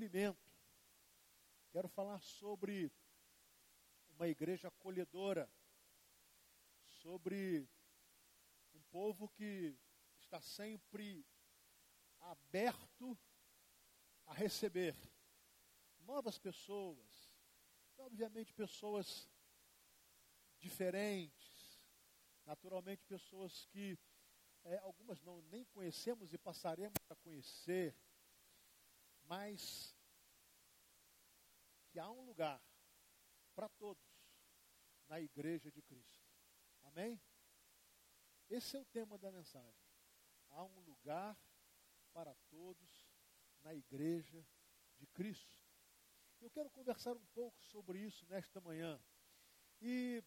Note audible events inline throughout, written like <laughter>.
acolhimento. Quero falar sobre uma igreja acolhedora, sobre um povo que está sempre aberto a receber novas pessoas, obviamente pessoas diferentes, naturalmente pessoas que é, algumas não nem conhecemos e passaremos a conhecer, mas que há um lugar para todos na igreja de Cristo. Amém? Esse é o tema da mensagem. Há um lugar para todos na igreja de Cristo. Eu quero conversar um pouco sobre isso nesta manhã. E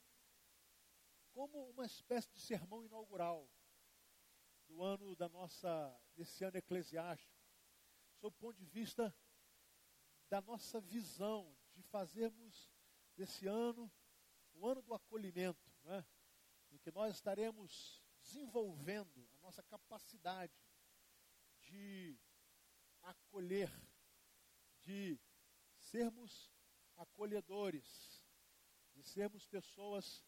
como uma espécie de sermão inaugural do ano da nossa desse ano eclesiástico, sob o ponto de vista da nossa visão de fazermos desse ano o ano do acolhimento, né? em que nós estaremos desenvolvendo a nossa capacidade de acolher, de sermos acolhedores, de sermos pessoas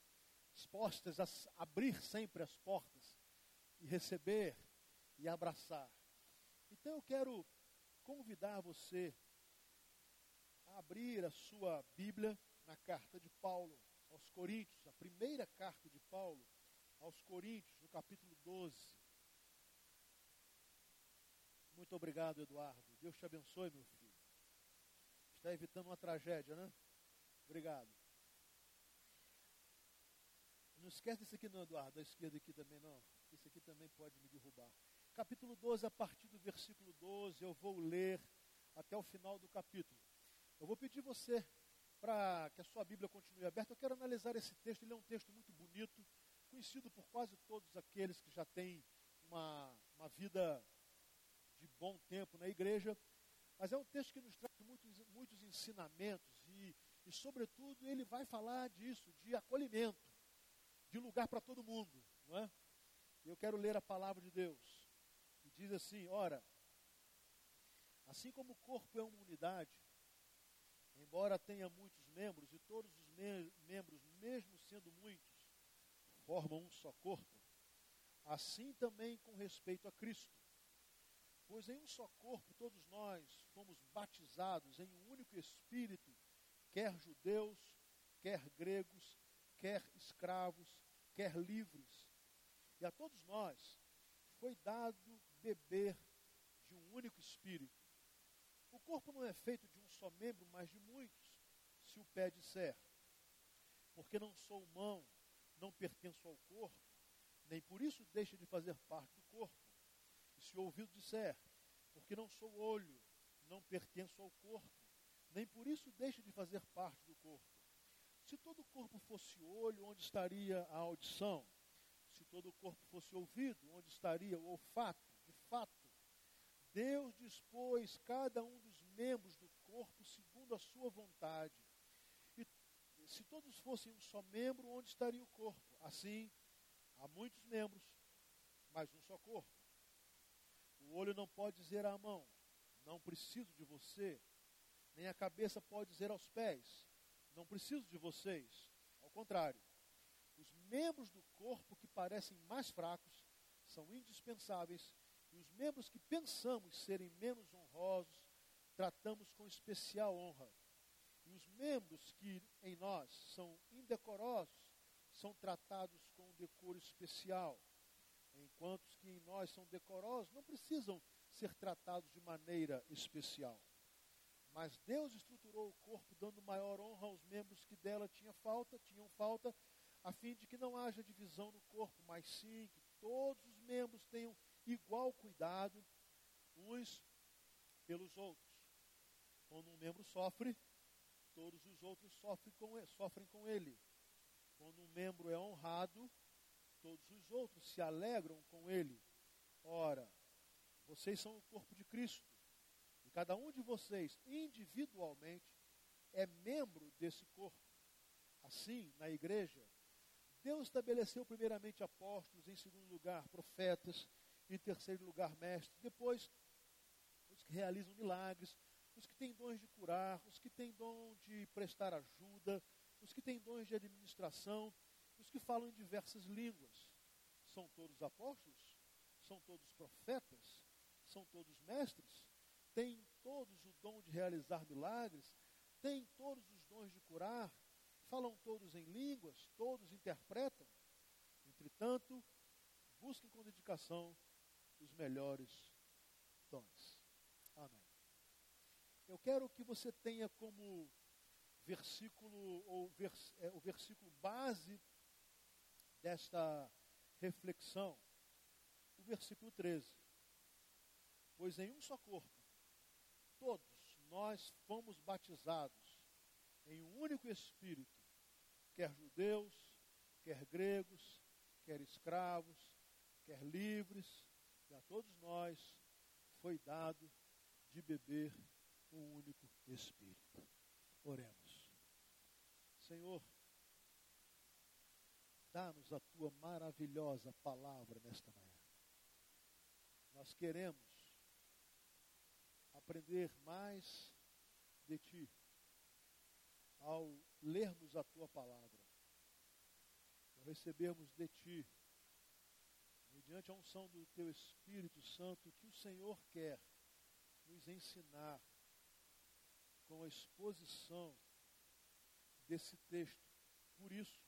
dispostas a abrir sempre as portas e receber e abraçar. Então eu quero convidar você a abrir a sua Bíblia na carta de Paulo aos Coríntios, a primeira carta de Paulo aos Coríntios, no capítulo 12. Muito obrigado, Eduardo. Deus te abençoe, meu filho. Está evitando uma tragédia, né? Obrigado. Não esquece desse aqui não, Eduardo, da esquerda aqui também não. Esse aqui também pode me derrubar. Capítulo 12, a partir do versículo 12, eu vou ler até o final do capítulo. Eu vou pedir você para que a sua Bíblia continue aberta. Eu quero analisar esse texto, ele é um texto muito bonito, conhecido por quase todos aqueles que já têm uma, uma vida de bom tempo na igreja, mas é um texto que nos traz muitos, muitos ensinamentos e, e, sobretudo, ele vai falar disso, de acolhimento, de lugar para todo mundo. Não é? Eu quero ler a palavra de Deus. Diz assim: ora, assim como o corpo é uma unidade, embora tenha muitos membros, e todos os me membros, mesmo sendo muitos, formam um só corpo, assim também com respeito a Cristo. Pois em um só corpo todos nós fomos batizados em um único Espírito, quer judeus, quer gregos, quer escravos, quer livres. E a todos nós foi dado beber de um único Espírito. O corpo não é feito de um só membro, mas de muitos. Se o pé disser, porque não sou mão, não pertenço ao corpo, nem por isso deixa de fazer parte do corpo se o ouvido disser, porque não sou olho, não pertenço ao corpo, nem por isso deixa de fazer parte do corpo. Se todo o corpo fosse olho, onde estaria a audição? Se todo o corpo fosse ouvido, onde estaria o olfato? Fato, Deus dispôs cada um dos membros do corpo segundo a sua vontade. E se todos fossem um só membro, onde estaria o corpo? Assim, há muitos membros, mas um só corpo. O olho não pode dizer à mão, não preciso de você. Nem a cabeça pode dizer aos pés, não preciso de vocês. Ao contrário, os membros do corpo que parecem mais fracos são indispensáveis e os membros que pensamos serem menos honrosos tratamos com especial honra. E os membros que em nós são indecorosos são tratados com um decoro especial enquanto os que em nós são decorosos não precisam ser tratados de maneira especial. Mas Deus estruturou o corpo dando maior honra aos membros que dela tinha falta, tinham falta, a fim de que não haja divisão no corpo, mas sim que todos os membros tenham igual cuidado uns pelos outros. Quando um membro sofre, todos os outros sofrem com ele. Sofrem com ele. Quando um membro é honrado, todos os outros se alegram com ele. Ora, vocês são o corpo de Cristo. E cada um de vocês, individualmente, é membro desse corpo. Assim, na igreja, Deus estabeleceu primeiramente apóstolos, em segundo lugar, profetas, em terceiro lugar, mestres. Depois, os que realizam milagres, os que têm dons de curar, os que têm dom de prestar ajuda, os que têm dons de administração, os que falam em diversas línguas. São todos apóstolos? São todos profetas? São todos mestres? Têm todos o dom de realizar milagres? Têm todos os dons de curar? Falam todos em línguas? Todos interpretam? Entretanto, busquem com dedicação os melhores dons. Amém. Eu quero que você tenha como versículo, ou vers, é, o versículo base desta reflexão, o versículo 13. Pois em um só corpo, todos nós fomos batizados em um único Espírito, quer judeus, quer gregos, quer escravos, quer livres, e a todos nós foi dado de beber um único Espírito. Oremos. Senhor, dá-nos a tua maravilhosa palavra nesta manhã. Nós queremos aprender mais de ti ao lermos a tua palavra, ao recebermos de ti, mediante a unção do teu Espírito Santo, que o Senhor quer nos ensinar com a exposição desse texto. Por isso,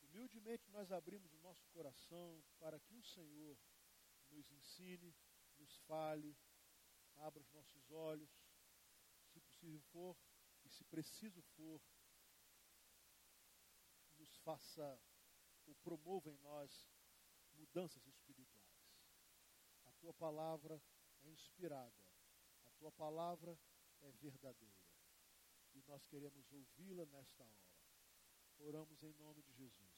humildemente nós abrimos o nosso coração para que o Senhor nos ensine, nos fale, abra os nossos olhos, se possível for e se preciso for, nos faça ou promova em nós mudanças espirituais. A tua palavra é inspirada, a tua palavra é verdadeira. E nós queremos ouvi-la nesta hora. Oramos em nome de Jesus.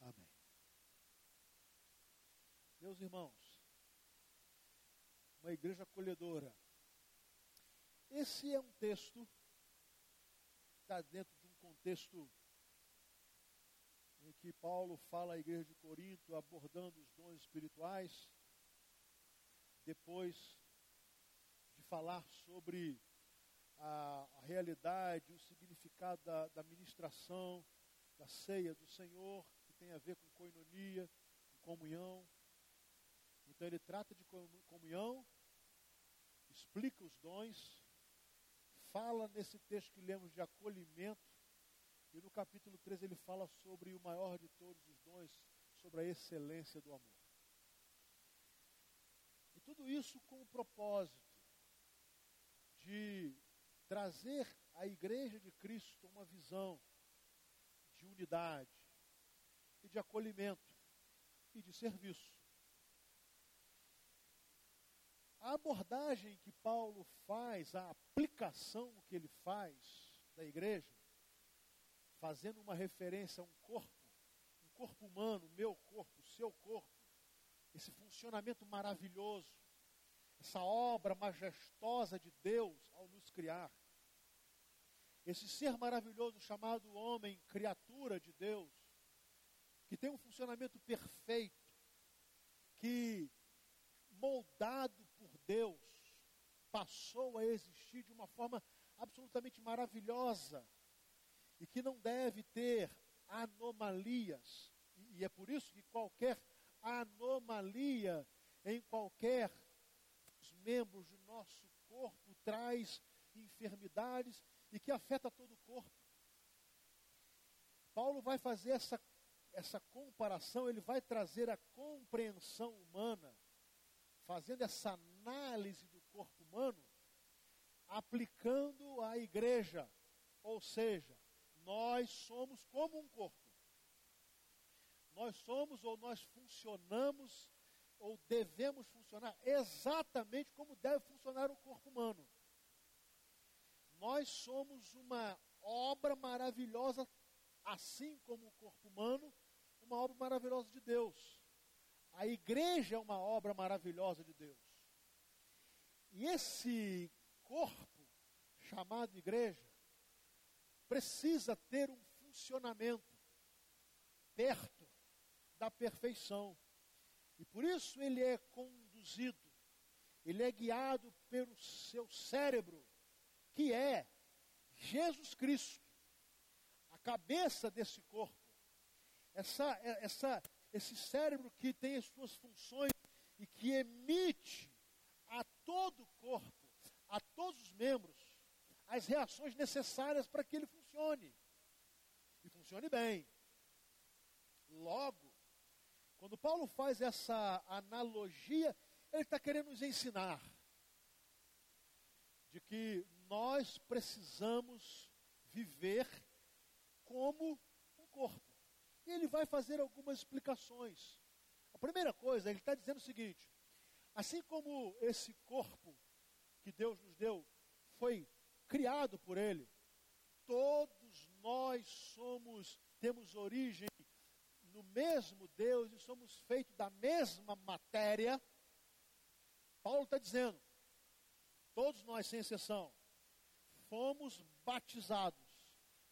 Amém. Meus irmãos, uma igreja acolhedora. Esse é um texto que está dentro de um contexto em que Paulo fala à igreja de Corinto abordando os dons espirituais, depois de falar sobre a, a realidade, o significado da, da ministração, da ceia do Senhor, que tem a ver com coinonia, com comunhão. Então ele trata de comunhão, explica os dons, fala nesse texto que lemos de acolhimento, e no capítulo 3 ele fala sobre o maior de todos os dons, sobre a excelência do amor. E tudo isso com o propósito de trazer à igreja de Cristo uma visão de unidade e de acolhimento e de serviço. A abordagem que Paulo faz, a aplicação que ele faz da igreja, fazendo uma referência a um corpo, um corpo humano, meu corpo, seu corpo, esse funcionamento maravilhoso, essa obra majestosa de Deus ao nos criar. Esse ser maravilhoso chamado homem, criatura de Deus, que tem um funcionamento perfeito, que moldado por Deus, passou a existir de uma forma absolutamente maravilhosa e que não deve ter anomalias. E é por isso que qualquer anomalia em qualquer membros do nosso corpo traz enfermidades e que afeta todo o corpo. Paulo vai fazer essa, essa comparação, ele vai trazer a compreensão humana, fazendo essa análise do corpo humano, aplicando à igreja. Ou seja, nós somos como um corpo. Nós somos ou nós funcionamos ou devemos funcionar exatamente como deve funcionar o corpo humano. Nós somos uma obra maravilhosa, assim como o corpo humano, uma obra maravilhosa de Deus. A igreja é uma obra maravilhosa de Deus. E esse corpo, chamado igreja, precisa ter um funcionamento perto da perfeição. E por isso ele é conduzido, ele é guiado pelo seu cérebro, que é Jesus Cristo, a cabeça desse corpo. Essa, essa, esse cérebro que tem as suas funções e que emite a todo o corpo, a todos os membros, as reações necessárias para que ele funcione. E funcione bem. Logo, quando Paulo faz essa analogia, ele está querendo nos ensinar de que nós precisamos viver como um corpo. E ele vai fazer algumas explicações. A primeira coisa, ele está dizendo o seguinte: assim como esse corpo que Deus nos deu foi criado por Ele, todos nós somos, temos origem no mesmo Deus e somos feitos da mesma matéria. Paulo está dizendo, todos nós, sem exceção, fomos batizados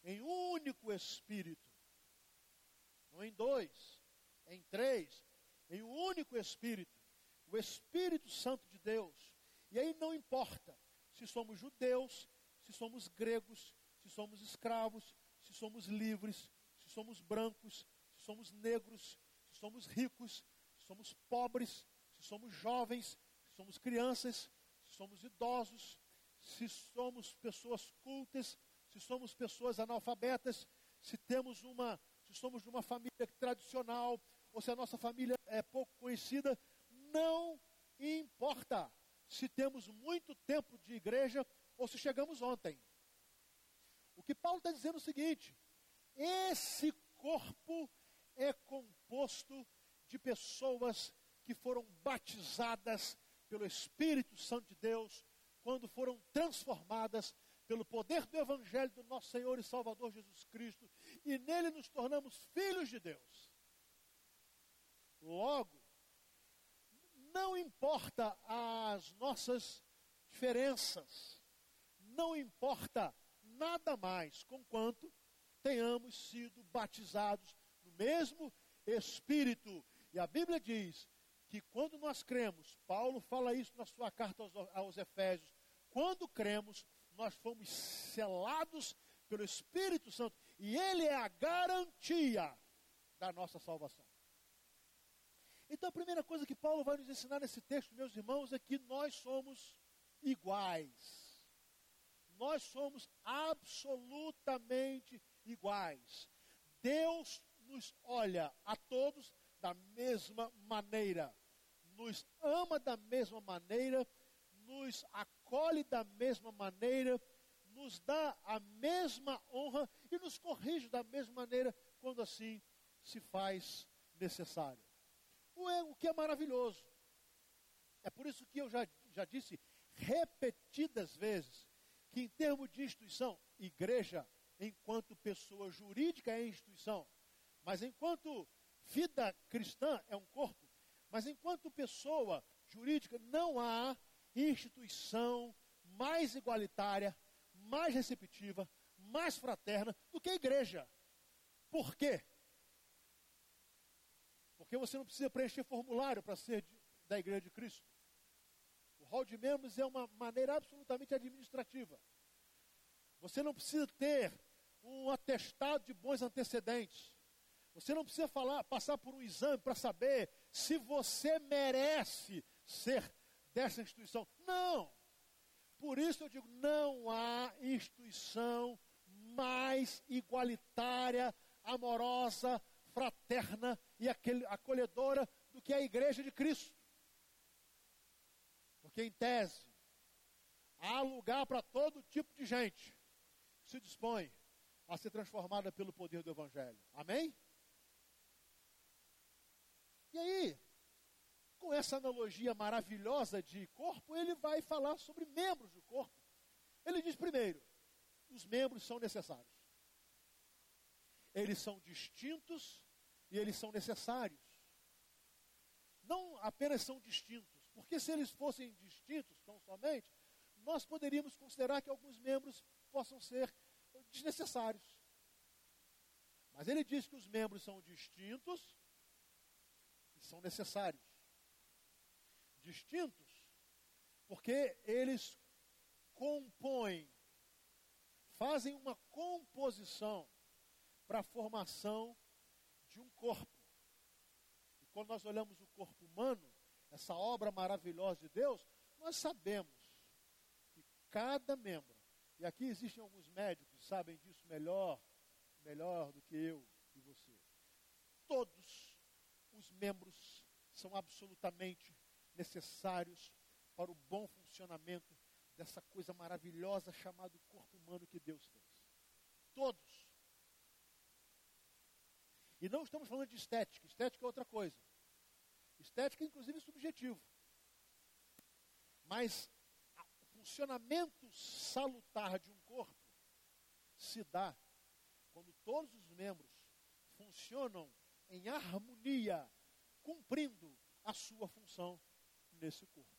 em um único Espírito, não em dois, em três, em um único Espírito, o Espírito Santo de Deus. E aí não importa se somos judeus, se somos gregos, se somos escravos, se somos livres, se somos brancos, se somos negros, se somos ricos, se somos pobres, se somos jovens, se somos crianças, se somos idosos, se somos pessoas cultas, se somos pessoas analfabetas, se temos uma, se somos de uma família tradicional, ou se a nossa família é pouco conhecida, não importa se temos muito tempo de igreja ou se chegamos ontem. O que Paulo está dizendo é o seguinte: esse corpo é composto de pessoas que foram batizadas pelo Espírito Santo de Deus, quando foram transformadas pelo poder do Evangelho do nosso Senhor e Salvador Jesus Cristo, e nele nos tornamos filhos de Deus. Logo, não importa as nossas diferenças, não importa nada mais, conquanto tenhamos sido batizados no mesmo Espírito. E a Bíblia diz que quando nós cremos, Paulo fala isso na sua carta aos, aos Efésios, quando cremos, nós fomos selados pelo Espírito Santo e ele é a garantia da nossa salvação. Então a primeira coisa que Paulo vai nos ensinar nesse texto, meus irmãos, é que nós somos iguais. Nós somos absolutamente iguais. Deus nos olha a todos da mesma maneira, nos ama da mesma maneira, nos acolhe da mesma maneira, nos dá a mesma honra e nos corrige da mesma maneira quando assim se faz necessário. O, que é maravilhoso. É por isso que eu já, já disse repetidas vezes que, em termos de instituição, igreja, enquanto pessoa jurídica, é instituição, mas enquanto vida cristã, é um corpo, mas enquanto pessoa jurídica, não há instituição mais igualitária, mais receptiva, mais fraterna do que a igreja. Por quê? Porque você não precisa preencher formulário para ser de, da igreja de Cristo. Hall de membros é uma maneira absolutamente administrativa. Você não precisa ter um atestado de bons antecedentes. Você não precisa falar, passar por um exame para saber se você merece ser dessa instituição. Não! Por isso eu digo, não há instituição mais igualitária, amorosa, fraterna e acolhedora do que a igreja de Cristo. Porque, em tese, há lugar para todo tipo de gente que se dispõe a ser transformada pelo poder do Evangelho. Amém? E aí, com essa analogia maravilhosa de corpo, ele vai falar sobre membros do corpo. Ele diz primeiro: os membros são necessários. Eles são distintos e eles são necessários. Não apenas são distintos, porque se eles fossem distintos tão somente, nós poderíamos considerar que alguns membros possam ser desnecessários. Mas ele diz que os membros são distintos e são necessários. Distintos Porque eles compõem, fazem uma composição para a formação de um corpo. E quando nós olhamos o corpo humano, essa obra maravilhosa de Deus, nós sabemos que cada membro, e aqui existem alguns médicos que sabem disso melhor, melhor do que eu e você. Todos os membros são absolutamente necessários para o bom funcionamento dessa coisa maravilhosa chamada corpo humano que Deus fez. Todos. E não estamos falando de estética, estética é outra coisa. Estética, inclusive, é subjetivo. Mas o funcionamento salutar de um corpo se dá quando todos os membros funcionam em harmonia, cumprindo a sua função nesse corpo.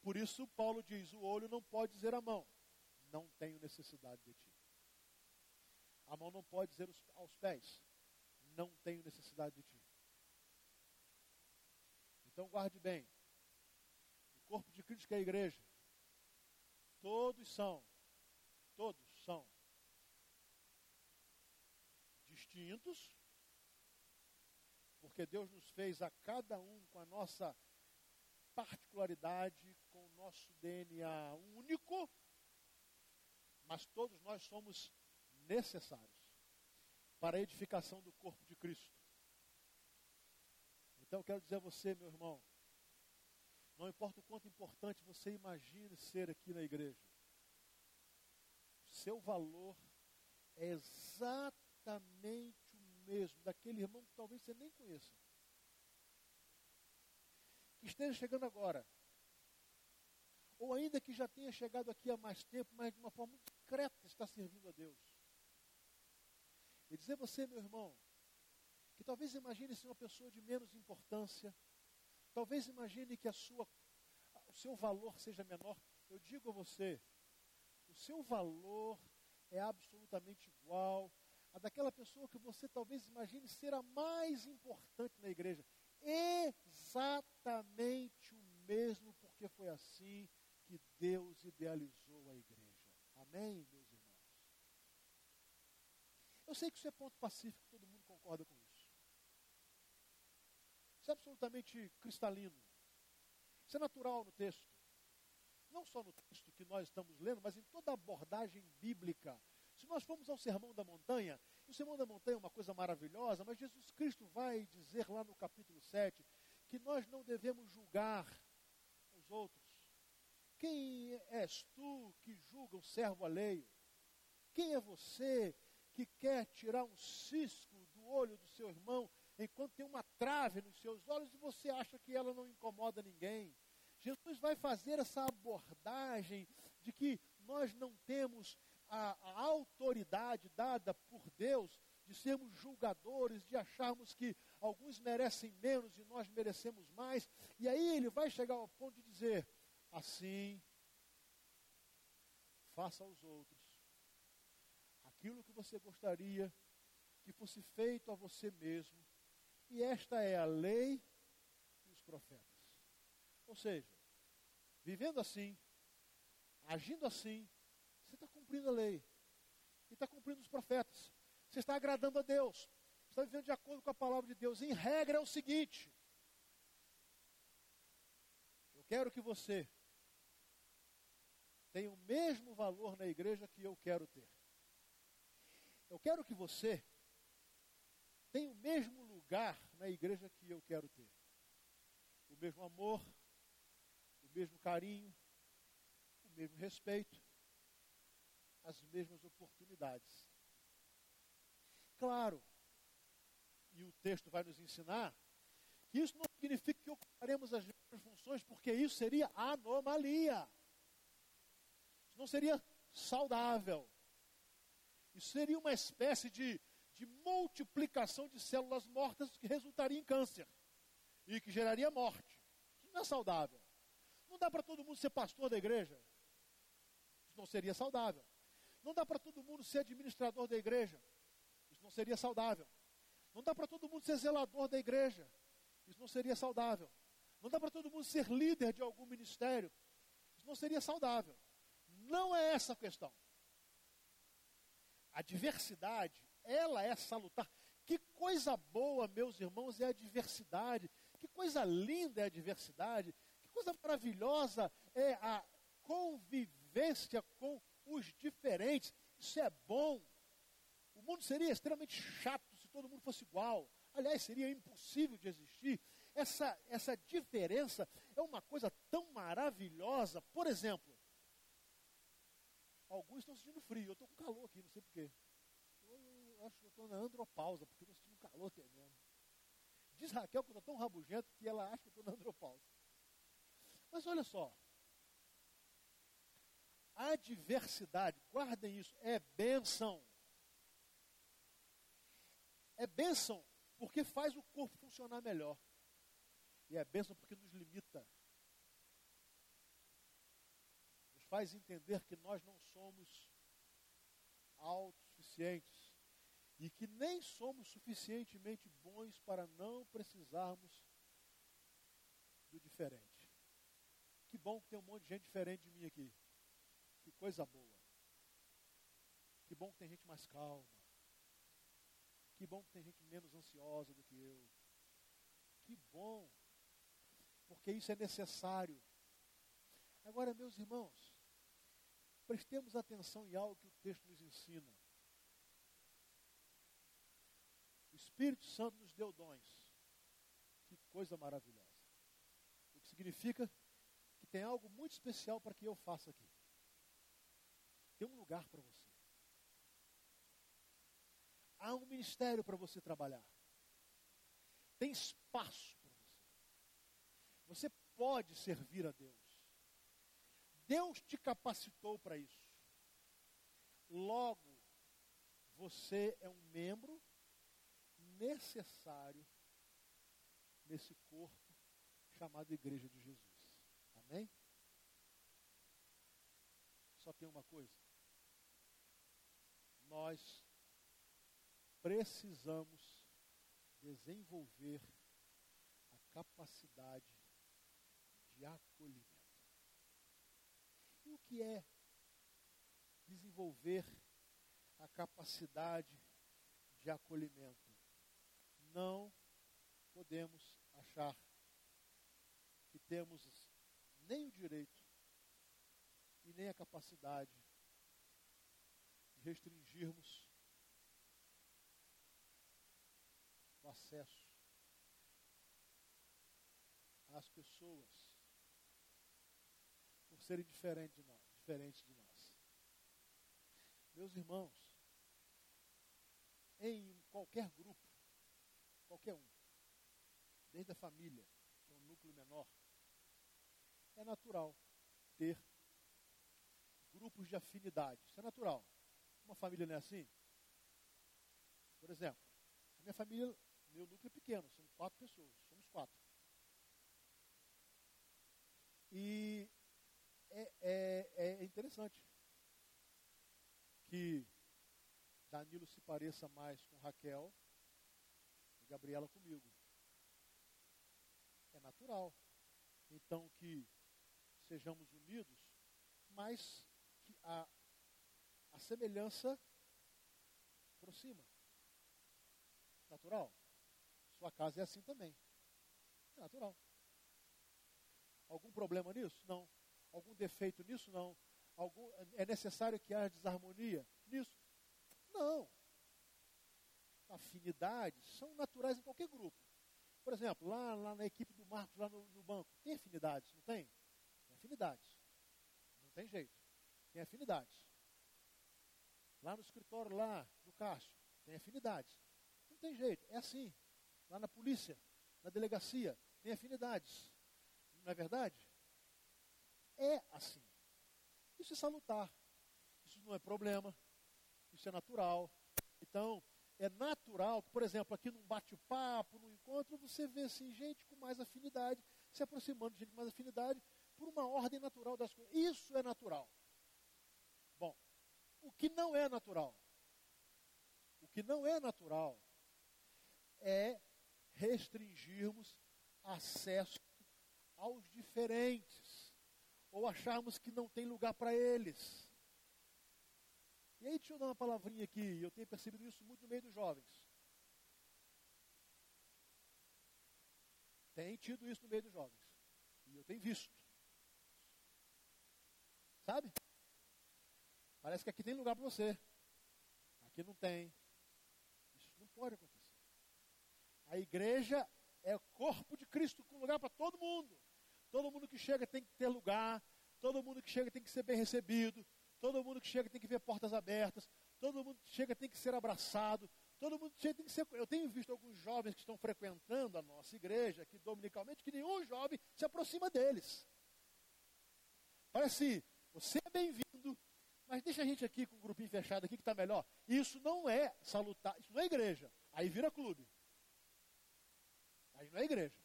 Por isso, Paulo diz: o olho não pode dizer à mão, não tenho necessidade de ti. A mão não pode dizer aos pés, não tenho necessidade de ti. Então, guarde bem: o corpo de Cristo que é a igreja, todos são, todos são distintos, porque Deus nos fez a cada um com a nossa particularidade, com o nosso DNA único, mas todos nós somos necessários para a edificação do corpo de Cristo. Então, quero dizer a você, meu irmão, não importa o quanto importante você imagine ser aqui na igreja, seu valor é exatamente o mesmo daquele irmão que talvez você nem conheça que esteja chegando agora, ou ainda que já tenha chegado aqui há mais tempo, mas de uma forma muito discreta está servindo a Deus. E dizer a você, meu irmão, que talvez imagine ser uma pessoa de menos importância, talvez imagine que a sua, o seu valor seja menor. Eu digo a você, o seu valor é absolutamente igual a daquela pessoa que você talvez imagine ser a mais importante na igreja exatamente o mesmo, porque foi assim que Deus idealizou a igreja. Amém, meus irmãos? Eu sei que isso é ponto pacífico, todo mundo concorda com isso. É absolutamente cristalino. Isso é natural no texto. Não só no texto que nós estamos lendo, mas em toda a abordagem bíblica. Se nós formos ao Sermão da Montanha, o Sermão da Montanha é uma coisa maravilhosa, mas Jesus Cristo vai dizer lá no capítulo 7 que nós não devemos julgar os outros. Quem és tu que julga o servo alheio? Quem é você que quer tirar um cisco do olho do seu irmão enquanto tem uma trave nos seus olhos e você acha que ela não incomoda ninguém? Jesus vai fazer essa abordagem de que nós não temos a, a autoridade dada por Deus de sermos julgadores, de acharmos que alguns merecem menos e nós merecemos mais. E aí ele vai chegar ao ponto de dizer: assim, faça aos outros aquilo que você gostaria que fosse feito a você mesmo. E esta é a lei e os profetas. Ou seja, vivendo assim, agindo assim, você está cumprindo a lei. E está cumprindo os profetas. Você está agradando a Deus. Está vivendo de acordo com a palavra de Deus. Em regra é o seguinte. Eu quero que você tenha o mesmo valor na igreja que eu quero ter. Eu quero que você tenha o mesmo lugar na igreja que eu quero ter. O mesmo amor, o mesmo carinho, o mesmo respeito, as mesmas oportunidades. Claro, e o texto vai nos ensinar, que isso não significa que ocuparemos as mesmas funções, porque isso seria anomalia. Isso não seria saudável. Isso seria uma espécie de, de multiplicação de células mortas que resultaria em câncer e que geraria morte. Não é saudável. Não dá para todo mundo ser pastor da igreja. Isso não seria saudável. Não dá para todo mundo ser administrador da igreja. Isso não seria saudável. Não dá para todo mundo ser zelador da igreja. Isso não seria saudável. Não dá para todo mundo ser líder de algum ministério. Isso não seria saudável. Não é essa a questão. A diversidade, ela é salutar. Que coisa boa, meus irmãos, é a diversidade. Que coisa linda é a diversidade. Que coisa maravilhosa é a convivência com os diferentes. Isso é bom. O mundo seria extremamente chato se todo mundo fosse igual. Aliás, seria impossível de existir. Essa, essa diferença é uma coisa tão maravilhosa. Por exemplo, alguns estão sentindo frio. Eu estou com calor aqui, não sei porquê. Eu acho que eu estou na andropausa, porque estou sentindo calor tremendo. Diz Raquel que eu estou tão rabugento que ela acha que eu estou na andropausa. Mas olha só. A diversidade, guardem isso, é bênção. É bênção porque faz o corpo funcionar melhor. E é bênção porque nos limita. Nos faz entender que nós não somos autossuficientes. E que nem somos suficientemente bons para não precisarmos do diferente. Que bom que tem um monte de gente diferente de mim aqui. Que coisa boa. Que bom que tem gente mais calma. Que bom que tem gente menos ansiosa do que eu. Que bom porque isso é necessário. Agora, meus irmãos, prestemos atenção em algo que o texto nos ensina. O Espírito Santo nos deu dons. Que coisa maravilhosa. O que significa que tem algo muito especial para que eu faça aqui. Tem um lugar para você. Há um ministério para você trabalhar. Tem espaço você pode servir a Deus. Deus te capacitou para isso. Logo, você é um membro necessário nesse corpo chamado Igreja de Jesus. Amém? Só tem uma coisa. Nós precisamos desenvolver a capacidade de acolhimento. E o que é desenvolver a capacidade de acolhimento? Não podemos achar que temos nem o direito e nem a capacidade de restringirmos o acesso às pessoas por serem diferentes de nós, diferentes de nós. Meus irmãos, em qualquer grupo, qualquer um, desde a família, que é um núcleo menor, é natural ter grupos de afinidade. Isso é natural. Uma família não é assim? Por exemplo, a minha família, meu núcleo é pequeno, são quatro pessoas, somos quatro. E é, é, é interessante que Danilo se pareça mais com Raquel Gabriela comigo. É natural. Então que sejamos unidos, mas que a, a semelhança aproxima. Natural. Sua casa é assim também. É natural. Algum problema nisso? Não. Algum defeito nisso? Não. Algum, é necessário que haja desarmonia nisso? Não. Afinidades são naturais em qualquer grupo. Por exemplo, lá, lá na equipe do Marcos, lá no, no banco, tem afinidades, não tem? Tem afinidades. Não tem jeito. Tem afinidades. Lá no escritório lá do Cássio, tem afinidades. Não tem jeito, é assim. Lá na polícia, na delegacia, tem afinidades. Não é verdade? é assim. Isso é salutar. Isso não é problema. Isso é natural. Então, é natural que, por exemplo, aqui num bate-papo, num encontro, você vê assim, gente com mais afinidade, se aproximando de gente com mais afinidade, por uma ordem natural das coisas. Isso é natural. Bom, o que não é natural? O que não é natural é restringirmos acesso aos diferentes ou acharmos que não tem lugar para eles. E aí, deixa eu dar uma palavrinha aqui, eu tenho percebido isso muito no meio dos jovens. Tem tido isso no meio dos jovens. E eu tenho visto. Sabe? Parece que aqui tem lugar para você. Aqui não tem. Isso não pode acontecer. A igreja é o corpo de Cristo com lugar para todo mundo. Todo mundo que chega tem que ter lugar. Todo mundo que chega tem que ser bem recebido. Todo mundo que chega tem que ver portas abertas. Todo mundo que chega tem que ser abraçado. Todo mundo chega tem que ser. Eu tenho visto alguns jovens que estão frequentando a nossa igreja aqui dominicalmente, que nenhum jovem se aproxima deles. Parece, você é bem-vindo, mas deixa a gente aqui com um grupinho fechado aqui que está melhor. Isso não é salutar, isso não é igreja. Aí vira clube. Aí não é igreja.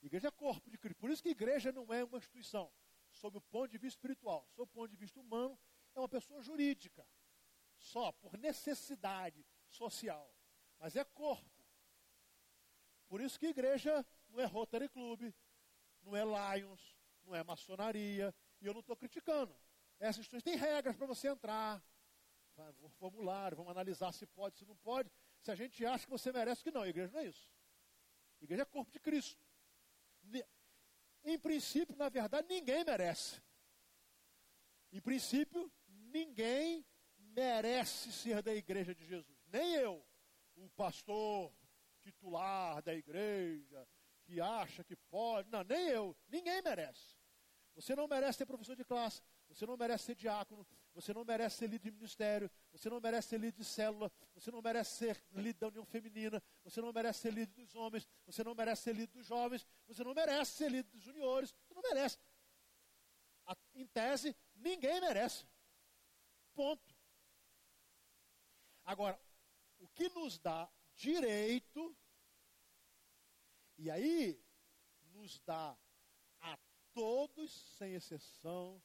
Igreja é corpo de Cristo. Por isso que igreja não é uma instituição. Sob o ponto de vista espiritual, sob o ponto de vista humano, é uma pessoa jurídica. Só por necessidade social. Mas é corpo. Por isso que igreja não é Rotary Club, não é Lions, não é maçonaria. E eu não estou criticando. Essas instituições têm regras para você entrar. Formulário, vamos analisar se pode, se não pode se a gente acha que você merece que não. A igreja não é isso. A igreja é corpo de Cristo. Em princípio, na verdade, ninguém merece. Em princípio, ninguém merece ser da igreja de Jesus. Nem eu, o pastor titular da igreja, que acha que pode. Não, nem eu. Ninguém merece. Você não merece ter professor de classe. Você não merece ser diácono. Você não merece ser líder de ministério, você não merece ser líder de célula, você não merece ser líder da união feminina, você não merece ser líder dos homens, você não merece ser líder dos jovens, você não merece ser líder dos juniores, você não merece. Em tese, ninguém merece. Ponto. Agora, o que nos dá direito, e aí nos dá todos, sem exceção,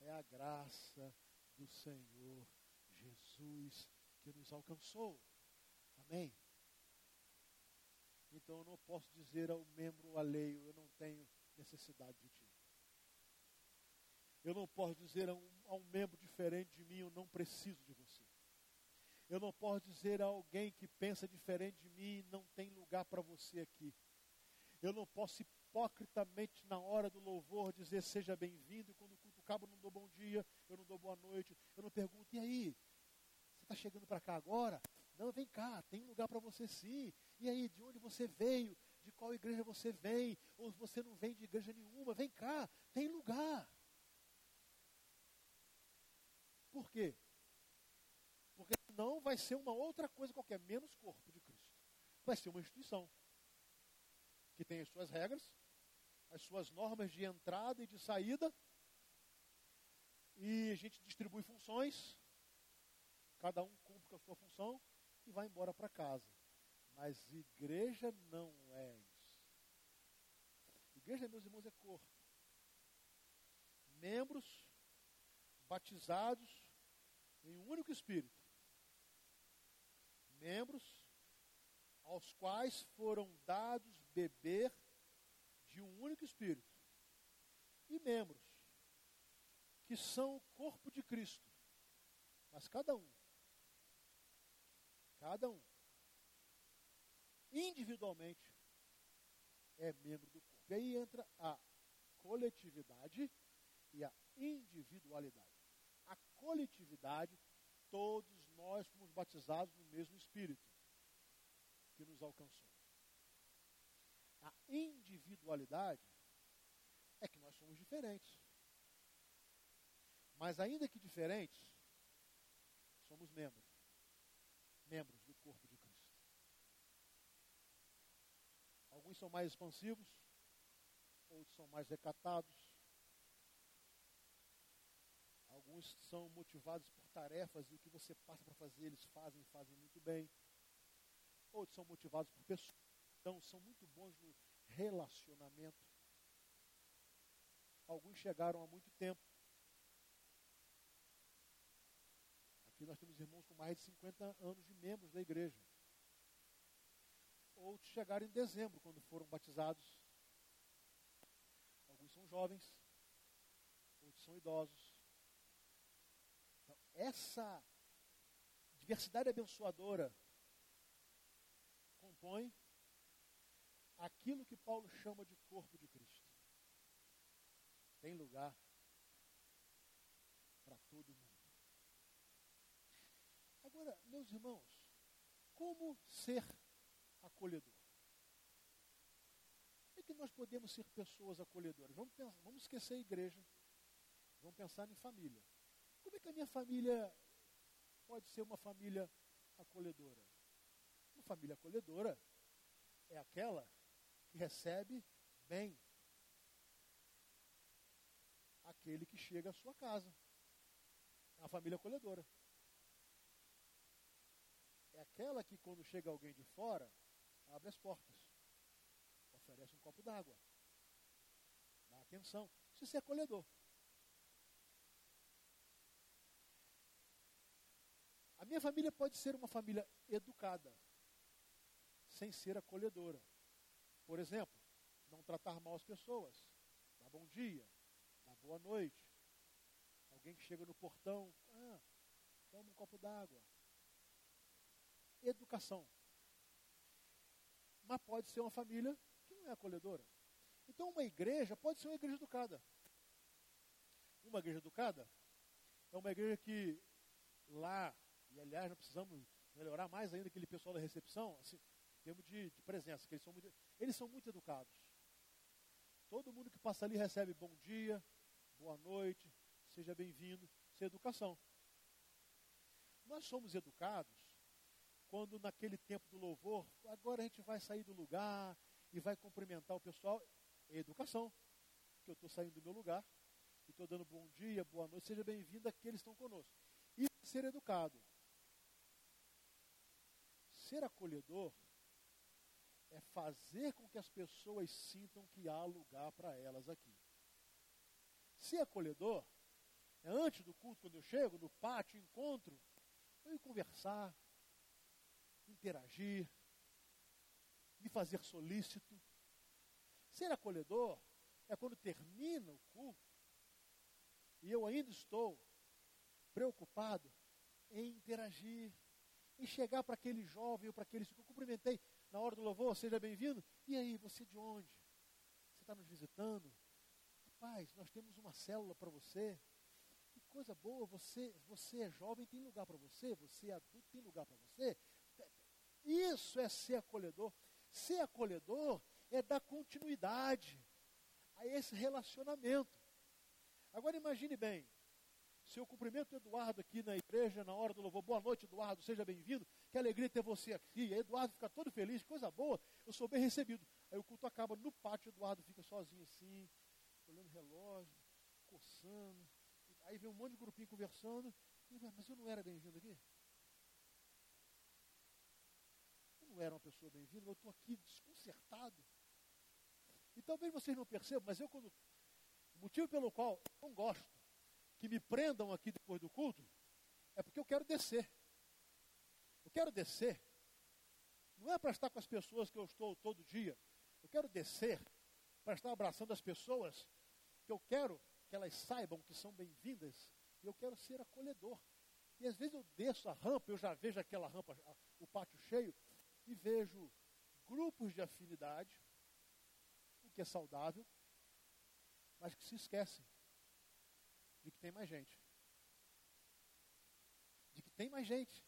é a graça do Senhor Jesus que nos alcançou. Amém? Então eu não posso dizer ao membro alheio, eu não tenho necessidade de ti. Eu não posso dizer a um, a um membro diferente de mim, eu não preciso de você. Eu não posso dizer a alguém que pensa diferente de mim, não tem lugar para você aqui. Eu não posso hipocritamente na hora do louvor dizer seja bem-vindo, quando o culto acaba eu não dou bom dia, eu não dou boa noite, eu não pergunto, e aí? Você está chegando para cá agora? Não, vem cá, tem lugar para você sim. E aí, de onde você veio? De qual igreja você vem? Ou você não vem de igreja nenhuma? Vem cá, tem lugar. Por quê? Porque não vai ser uma outra coisa qualquer, menos corpo de Cristo. Vai ser uma instituição que tem as suas regras, as suas normas de entrada e de saída, e a gente distribui funções, cada um cumpre a sua função e vai embora para casa. Mas igreja não é isso. Igreja, meus irmãos, é corpo. Membros batizados em um único Espírito. Membros aos quais foram dados beber de um único Espírito. E membros que são o corpo de Cristo. Mas cada um, cada um, individualmente, é membro do corpo. E aí entra a coletividade e a individualidade. A coletividade, todos nós fomos batizados no mesmo Espírito que nos alcançou. A individualidade é que nós somos diferentes. Mas ainda que diferentes, somos membros. Membros do corpo de Cristo. Alguns são mais expansivos, outros são mais recatados. Alguns são motivados por tarefas e o que você passa para fazer, eles fazem fazem muito bem outros são motivados por pessoas, então são muito bons no relacionamento. Alguns chegaram há muito tempo. Aqui nós temos irmãos com mais de 50 anos de membros da igreja. Outros chegaram em dezembro, quando foram batizados. Alguns são jovens, outros são idosos. Então, essa diversidade abençoadora compõe aquilo que Paulo chama de corpo de Cristo. Tem lugar para todo mundo. Agora, meus irmãos, como ser acolhedor? Como é que nós podemos ser pessoas acolhedoras? Vamos, pensar, vamos esquecer a igreja, vamos pensar em família. Como é que a minha família pode ser uma família acolhedora? Família acolhedora é aquela que recebe bem aquele que chega à sua casa. É uma família acolhedora. É aquela que, quando chega alguém de fora, abre as portas, oferece um copo d'água, dá atenção. Isso é acolhedor. A minha família pode ser uma família educada, sem ser acolhedora. Por exemplo, não tratar mal as pessoas, dar bom dia, dar boa noite. Alguém que chega no portão, ah, toma um copo d'água. Educação. Mas pode ser uma família que não é acolhedora. Então, uma igreja pode ser uma igreja educada. Uma igreja educada é uma igreja que lá e aliás, nós precisamos melhorar mais ainda aquele pessoal da recepção, assim, termos de, de presença, que eles são, muito, eles são muito educados. Todo mundo que passa ali recebe bom dia, boa noite, seja bem-vindo. Isso é educação. Nós somos educados quando naquele tempo do louvor, agora a gente vai sair do lugar e vai cumprimentar o pessoal. É educação. Que eu estou saindo do meu lugar e estou dando bom dia, boa noite, seja bem-vindo aqueles que estão conosco. E ser educado. Ser acolhedor é fazer com que as pessoas sintam que há lugar para elas aqui. Ser acolhedor é antes do culto, quando eu chego, no pátio, encontro, eu ir conversar, interagir, me fazer solícito. Ser acolhedor é quando termina o culto e eu ainda estou preocupado em interagir, e chegar para aquele jovem ou para aquele que eu cumprimentei na hora do louvor, seja bem-vindo. E aí, você de onde? Você está nos visitando? Rapaz, nós temos uma célula para você. Que coisa boa, você, você é jovem, tem lugar para você, você é adulto, tem lugar para você. Isso é ser acolhedor. Ser acolhedor é dar continuidade a esse relacionamento. Agora imagine bem, se eu cumprimento o Eduardo aqui na igreja, na hora do louvor, boa noite, Eduardo, seja bem-vindo. Que alegria ter você aqui. Eduardo fica todo feliz, coisa boa, eu sou bem recebido. Aí o culto acaba no pátio, Eduardo fica sozinho assim, olhando o relógio, coçando. Aí vem um monte de grupinho conversando. Mas eu não era bem-vindo aqui? Eu não era uma pessoa bem-vinda, eu estou aqui desconcertado. E talvez vocês não percebam, mas eu quando. O motivo pelo qual eu não gosto que me prendam aqui depois do culto, é porque eu quero descer. Eu quero descer. Não é para estar com as pessoas que eu estou todo dia. Eu quero descer para estar abraçando as pessoas que eu quero que elas saibam que são bem-vindas. E eu quero ser acolhedor. E às vezes eu desço a rampa, eu já vejo aquela rampa, o pátio cheio, e vejo grupos de afinidade, o que é saudável, mas que se esquecem de que tem mais gente. De que tem mais gente.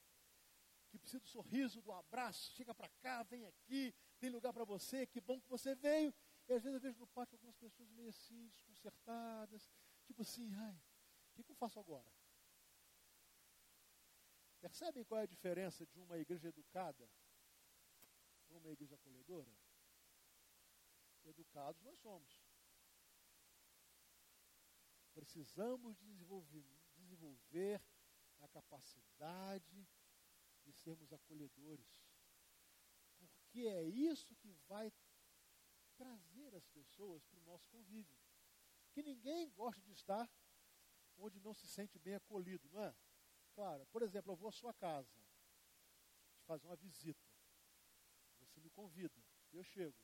Que precisa do sorriso, do abraço, chega para cá, vem aqui, tem lugar para você, que bom que você veio. E às vezes eu vejo no pátio algumas pessoas meio assim, desconcertadas, tipo assim, ai, o que, que eu faço agora? Percebem qual é a diferença de uma igreja educada para uma igreja acolhedora? Educados nós somos. Precisamos desenvolver, desenvolver a capacidade de sermos acolhedores. Porque é isso que vai trazer as pessoas para o nosso convívio. Que ninguém gosta de estar onde não se sente bem acolhido, não é? Claro, por exemplo, eu vou à sua casa, te fazer uma visita. Você me convida, eu chego.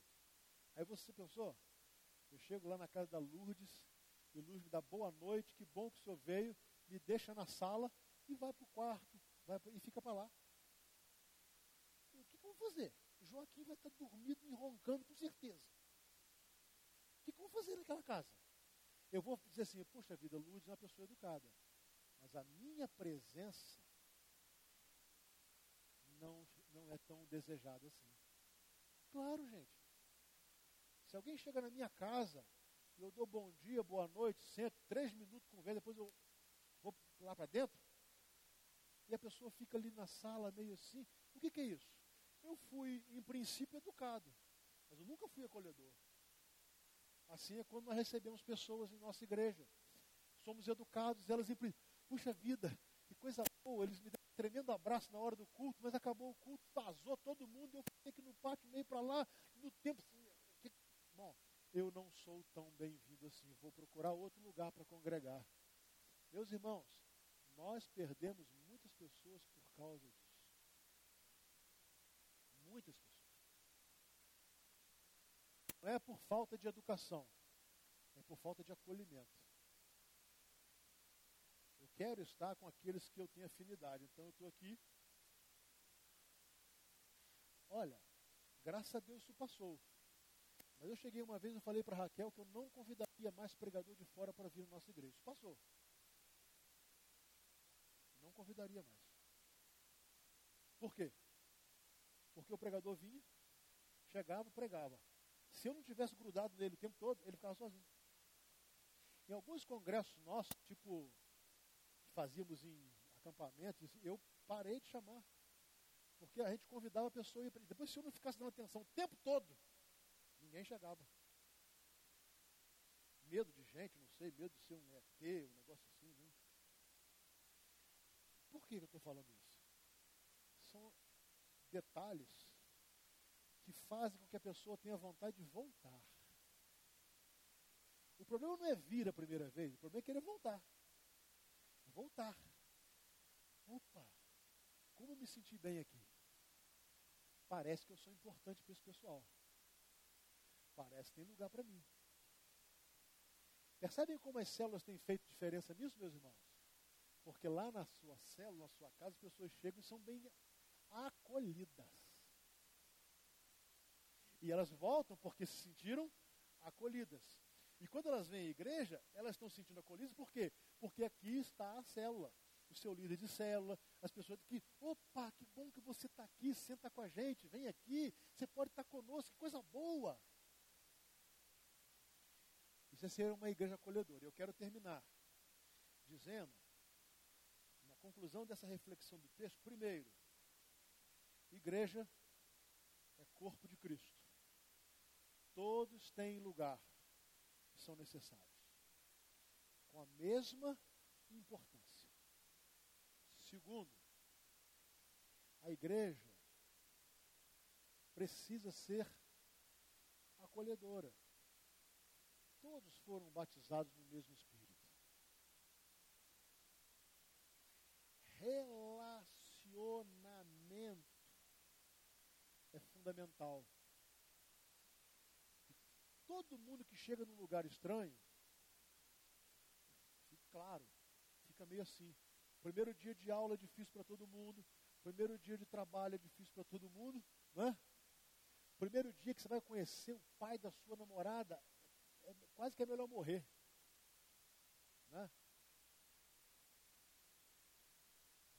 Aí você pensou, Eu chego lá na casa da Lourdes, e Lourdes me dá boa noite, que bom que o senhor veio, me deixa na sala e vai para o quarto, vai e fica para lá. Vou fazer? Joaquim vai estar dormindo e roncando com certeza. O que, que eu vou fazer naquela casa? Eu vou dizer assim, poxa vida, Lourdes é uma pessoa educada. Mas a minha presença não, não é tão desejada assim. Claro, gente. Se alguém chega na minha casa e eu dou bom dia, boa noite, sento, três minutos com ele, depois eu vou lá para dentro, e a pessoa fica ali na sala meio assim, o que, que é isso? Eu fui, em princípio, educado, mas eu nunca fui acolhedor. Assim é quando nós recebemos pessoas em nossa igreja. Somos educados, elas, puxa vida, que coisa boa, eles me deram um tremendo abraço na hora do culto, mas acabou o culto, vazou todo mundo, eu fiquei aqui no pátio, meio para lá, no tempo. Que, bom, eu não sou tão bem-vindo assim, vou procurar outro lugar para congregar. Meus irmãos, nós perdemos muitas pessoas por causa. Muitas pessoas. Não é por falta de educação, é por falta de acolhimento. Eu quero estar com aqueles que eu tenho afinidade. Então eu estou aqui. Olha, graças a Deus isso passou. Mas eu cheguei uma vez e falei para Raquel que eu não convidaria mais pregador de fora para vir na nossa igreja. Isso passou. Não convidaria mais. Por quê? Porque o pregador vinha, chegava, pregava. Se eu não tivesse grudado nele o tempo todo, ele ficava sozinho. Em alguns congressos nossos, tipo fazíamos em acampamentos, eu parei de chamar. Porque a gente convidava a pessoa e depois se eu não ficasse dando atenção o tempo todo, ninguém chegava. Medo de gente, não sei, medo de ser um ET, um negócio assim, né? Por que eu estou falando isso? Detalhes que fazem com que a pessoa tenha vontade de voltar. O problema não é vir a primeira vez, o problema é querer voltar voltar. Opa, como eu me senti bem aqui? Parece que eu sou importante para esse pessoal. Parece que tem lugar para mim. Percebem como as células têm feito diferença nisso, meus irmãos? Porque lá na sua célula, na sua casa, as pessoas chegam e são bem acolhidas. E elas voltam porque se sentiram acolhidas. E quando elas vêm à igreja, elas estão se sentindo acolhidas por quê? Porque aqui está a célula, o seu líder de célula, as pessoas que, opa, que bom que você está aqui, senta com a gente, vem aqui, você pode estar conosco, que coisa boa. Isso é ser uma igreja acolhedora. Eu quero terminar dizendo, na conclusão dessa reflexão do texto, primeiro, igreja é corpo de Cristo. Todos têm lugar que são necessários. Com a mesma importância. Segundo, a igreja precisa ser acolhedora. Todos foram batizados no mesmo Espírito. Relacionamento fundamental todo mundo que chega num lugar estranho, claro, fica meio assim. Primeiro dia de aula é difícil para todo mundo, primeiro dia de trabalho é difícil para todo mundo, não é? Primeiro dia que você vai conhecer o pai da sua namorada, é quase que é melhor morrer. Né?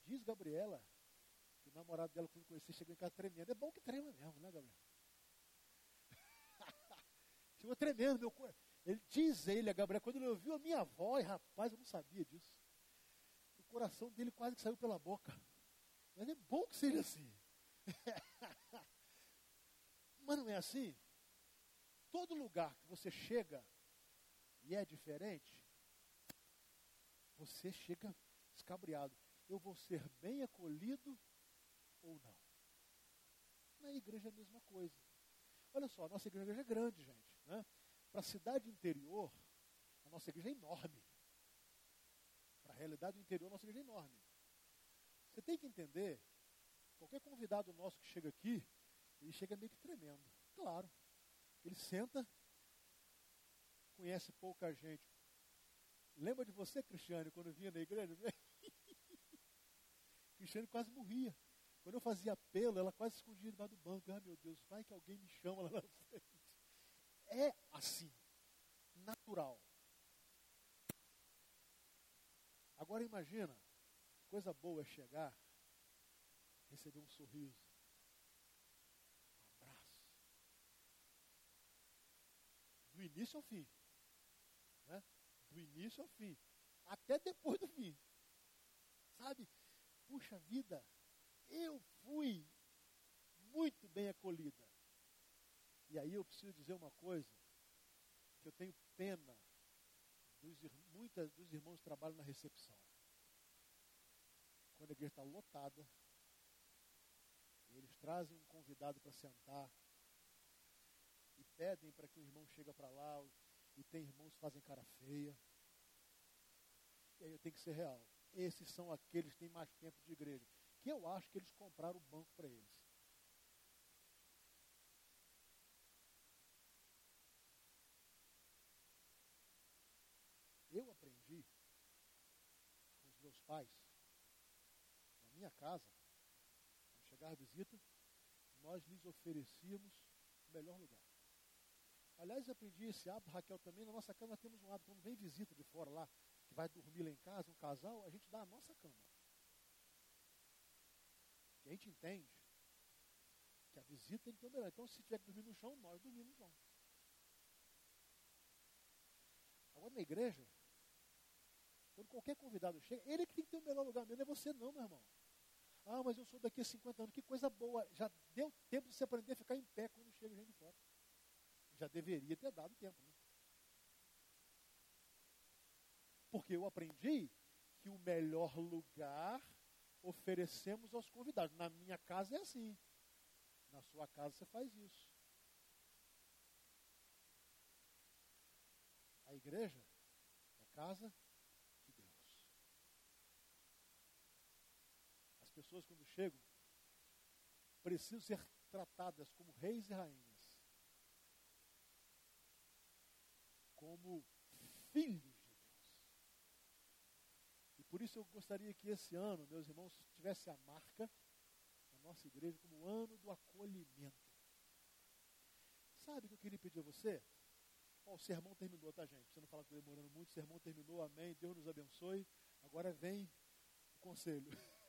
Diz Gabriela namorado dela, quando conhecer, chegou em casa tremendo. É bom que trema mesmo, né, Gabriela? <laughs> Chegou tremendo meu corpo. Ele diz ele, a Gabriel, quando ele ouviu a minha voz, rapaz, eu não sabia disso. O coração dele quase que saiu pela boca. Mas é bom que seja assim. <laughs> Mas não é assim? Todo lugar que você chega e é diferente, você chega escabriado. Eu vou ser bem acolhido ou não? Na igreja é a mesma coisa. Olha só, a nossa igreja é grande, gente. Né? Para a cidade interior, a nossa igreja é enorme. Para a realidade interior, a nossa igreja é enorme. Você tem que entender, qualquer convidado nosso que chega aqui, ele chega meio que tremendo. Claro. Ele senta, conhece pouca gente. Lembra de você, Cristiane, quando vinha na igreja? <laughs> Cristiane quase morria. Quando eu fazia apelo, ela quase escondia debaixo do banco. Ah, meu Deus, vai que alguém me chama lá na <laughs> frente. É assim, natural. Agora imagina, coisa boa é chegar, receber um sorriso, um abraço. Do início ao fim. Né? Do início ao fim. Até depois do fim. Sabe? Puxa vida, eu fui muito bem acolhida. E aí eu preciso dizer uma coisa, que eu tenho pena dos, muitas dos irmãos que trabalham na recepção. Quando a igreja está lotada, eles trazem um convidado para sentar e pedem para que o irmão chegue para lá, e tem irmãos que fazem cara feia. E aí eu tenho que ser real. Esses são aqueles que têm mais tempo de igreja. Que eu acho que eles compraram o banco para eles. Eu aprendi com os meus pais, na minha casa, quando chegar a visita, nós lhes oferecíamos o melhor lugar. Aliás, eu aprendi esse hábito, Raquel, também. Na nossa casa nós temos um hábito. Quando vem visita de fora lá, que vai dormir lá em casa, um casal, a gente dá a nossa cama. A gente entende que a visita tem que ter o melhor. Então, se tiver que dormir no chão, nós dormimos no chão. Agora, na igreja, quando qualquer convidado chega, ele que tem que ter o melhor lugar mesmo, é você não, meu irmão. Ah, mas eu sou daqui a 50 anos, que coisa boa. Já deu tempo de você aprender a ficar em pé quando chega gente de fora. Já deveria ter dado tempo. Né? Porque eu aprendi que o melhor lugar oferecemos aos convidados. Na minha casa é assim. Na sua casa você faz isso. A igreja é casa de Deus. As pessoas, quando chegam, precisam ser tratadas como reis e rainhas. Como filhos por isso eu gostaria que esse ano, meus irmãos, tivesse a marca da nossa igreja como o ano do acolhimento. Sabe o que eu queria pedir a você? O sermão terminou, tá, gente? Você não fala que estou demorando muito, o sermão terminou, amém. Deus nos abençoe. Agora vem o conselho. <laughs>